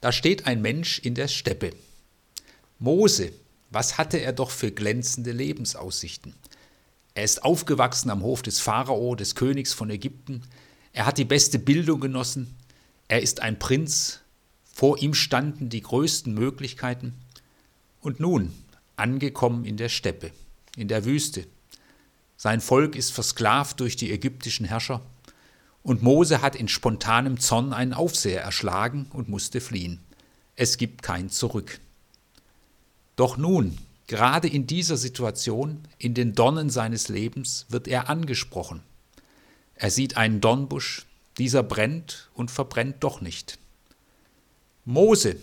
Da steht ein Mensch in der Steppe. Mose, was hatte er doch für glänzende Lebensaussichten? Er ist aufgewachsen am Hof des Pharao, des Königs von Ägypten. Er hat die beste Bildung genossen. Er ist ein Prinz. Vor ihm standen die größten Möglichkeiten. Und nun, angekommen in der Steppe, in der Wüste. Sein Volk ist versklavt durch die ägyptischen Herrscher. Und Mose hat in spontanem Zorn einen Aufseher erschlagen und musste fliehen. Es gibt kein Zurück. Doch nun, gerade in dieser Situation, in den Dornen seines Lebens, wird er angesprochen. Er sieht einen Dornbusch, dieser brennt und verbrennt doch nicht. Mose,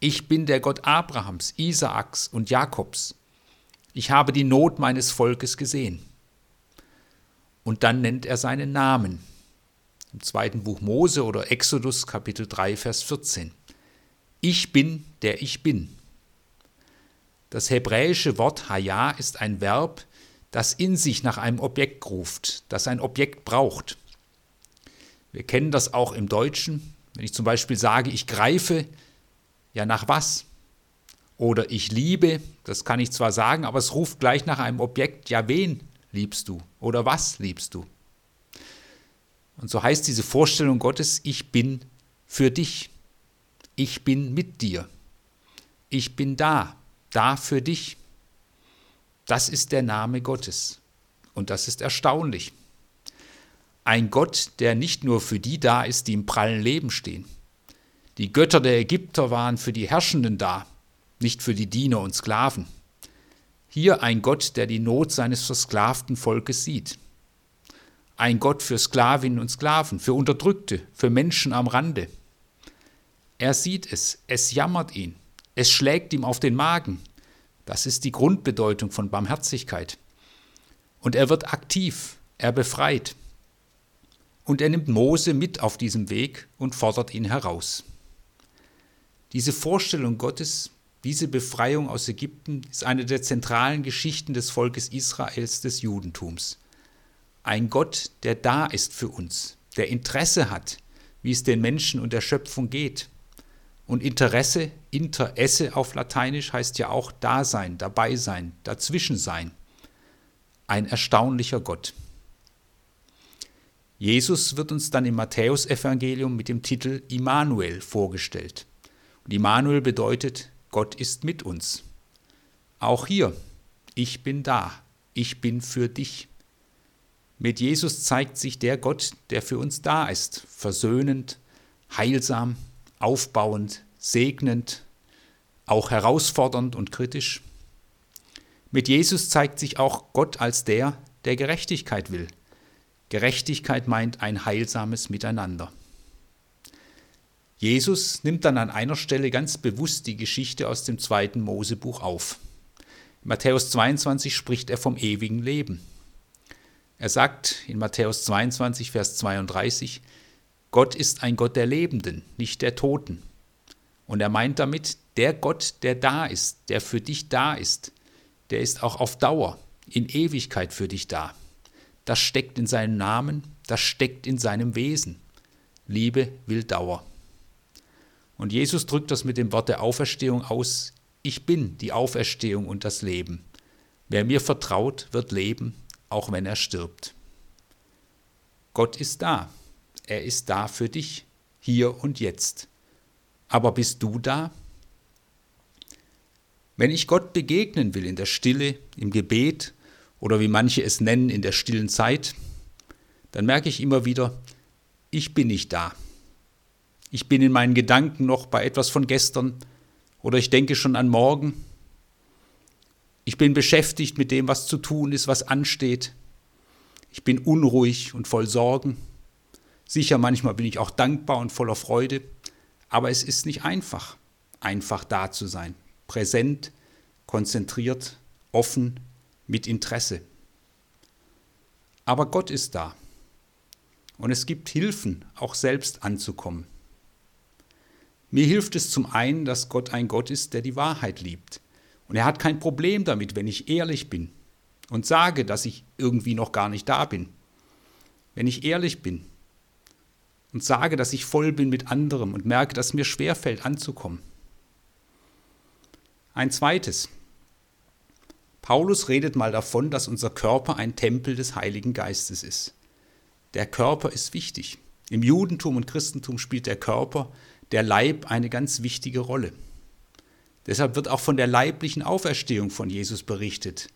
ich bin der Gott Abrahams, Isaaks und Jakobs. Ich habe die Not meines Volkes gesehen. Und dann nennt er seinen Namen. Im zweiten Buch Mose oder Exodus Kapitel 3, Vers 14. Ich bin, der ich bin. Das hebräische Wort Haya ist ein Verb, das in sich nach einem Objekt ruft, das ein Objekt braucht. Wir kennen das auch im Deutschen. Wenn ich zum Beispiel sage, ich greife, ja nach was? Oder ich liebe, das kann ich zwar sagen, aber es ruft gleich nach einem Objekt, ja wen liebst du oder was liebst du? Und so heißt diese Vorstellung Gottes, ich bin für dich, ich bin mit dir, ich bin da, da für dich. Das ist der Name Gottes und das ist erstaunlich. Ein Gott, der nicht nur für die da ist, die im prallen Leben stehen. Die Götter der Ägypter waren für die Herrschenden da, nicht für die Diener und Sklaven. Hier ein Gott, der die Not seines versklavten Volkes sieht. Ein Gott für Sklavinnen und Sklaven, für Unterdrückte, für Menschen am Rande. Er sieht es, es jammert ihn, es schlägt ihm auf den Magen. Das ist die Grundbedeutung von Barmherzigkeit. Und er wird aktiv, er befreit. Und er nimmt Mose mit auf diesem Weg und fordert ihn heraus. Diese Vorstellung Gottes diese Befreiung aus Ägypten ist eine der zentralen Geschichten des Volkes Israels des Judentums. Ein Gott, der da ist für uns, der Interesse hat, wie es den Menschen und der Schöpfung geht. Und Interesse, Interesse auf Lateinisch heißt ja auch Dasein, dabei sein, dazwischen sein. Ein erstaunlicher Gott. Jesus wird uns dann im Matthäusevangelium mit dem Titel Immanuel vorgestellt. Und Immanuel bedeutet Gott ist mit uns. Auch hier, ich bin da, ich bin für dich. Mit Jesus zeigt sich der Gott, der für uns da ist, versöhnend, heilsam, aufbauend, segnend, auch herausfordernd und kritisch. Mit Jesus zeigt sich auch Gott als der, der Gerechtigkeit will. Gerechtigkeit meint ein heilsames Miteinander. Jesus nimmt dann an einer Stelle ganz bewusst die Geschichte aus dem zweiten Mosebuch auf. In Matthäus 22 spricht er vom ewigen Leben. Er sagt in Matthäus 22, Vers 32, Gott ist ein Gott der Lebenden, nicht der Toten. Und er meint damit, der Gott, der da ist, der für dich da ist, der ist auch auf Dauer, in Ewigkeit für dich da. Das steckt in seinem Namen, das steckt in seinem Wesen. Liebe will Dauer. Und Jesus drückt das mit dem Wort der Auferstehung aus. Ich bin die Auferstehung und das Leben. Wer mir vertraut, wird leben, auch wenn er stirbt. Gott ist da. Er ist da für dich, hier und jetzt. Aber bist du da? Wenn ich Gott begegnen will in der Stille, im Gebet oder wie manche es nennen, in der stillen Zeit, dann merke ich immer wieder, ich bin nicht da. Ich bin in meinen Gedanken noch bei etwas von gestern oder ich denke schon an morgen. Ich bin beschäftigt mit dem, was zu tun ist, was ansteht. Ich bin unruhig und voll Sorgen. Sicher, manchmal bin ich auch dankbar und voller Freude, aber es ist nicht einfach, einfach da zu sein, präsent, konzentriert, offen, mit Interesse. Aber Gott ist da. Und es gibt Hilfen, auch selbst anzukommen. Mir hilft es zum einen, dass Gott ein Gott ist, der die Wahrheit liebt. Und er hat kein Problem damit, wenn ich ehrlich bin und sage, dass ich irgendwie noch gar nicht da bin. Wenn ich ehrlich bin. und sage, dass ich voll bin mit anderem und merke, dass mir schwerfällt anzukommen. Ein zweites. Paulus redet mal davon, dass unser Körper ein Tempel des Heiligen Geistes ist. Der Körper ist wichtig. Im Judentum und Christentum spielt der Körper, der Leib eine ganz wichtige Rolle. Deshalb wird auch von der leiblichen Auferstehung von Jesus berichtet,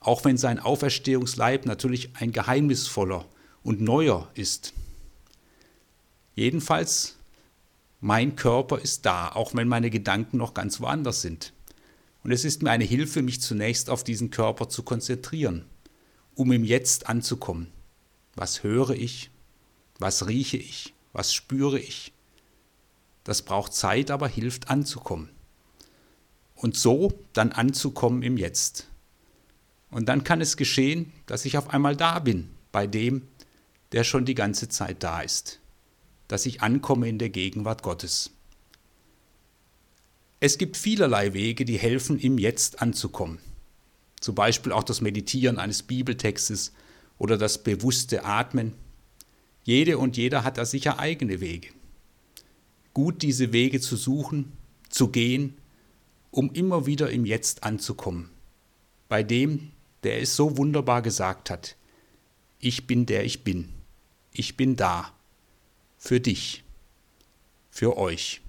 auch wenn sein Auferstehungsleib natürlich ein geheimnisvoller und neuer ist. Jedenfalls, mein Körper ist da, auch wenn meine Gedanken noch ganz woanders sind. Und es ist mir eine Hilfe, mich zunächst auf diesen Körper zu konzentrieren, um im Jetzt anzukommen. Was höre ich? Was rieche ich? Was spüre ich? Das braucht Zeit, aber hilft anzukommen. Und so dann anzukommen im Jetzt. Und dann kann es geschehen, dass ich auf einmal da bin, bei dem, der schon die ganze Zeit da ist. Dass ich ankomme in der Gegenwart Gottes. Es gibt vielerlei Wege, die helfen, im Jetzt anzukommen. Zum Beispiel auch das Meditieren eines Bibeltextes oder das bewusste Atmen. Jede und jeder hat da sicher eigene Wege. Gut, diese Wege zu suchen, zu gehen, um immer wieder im Jetzt anzukommen. Bei dem, der es so wunderbar gesagt hat. Ich bin der ich bin. Ich bin da. Für dich. Für euch.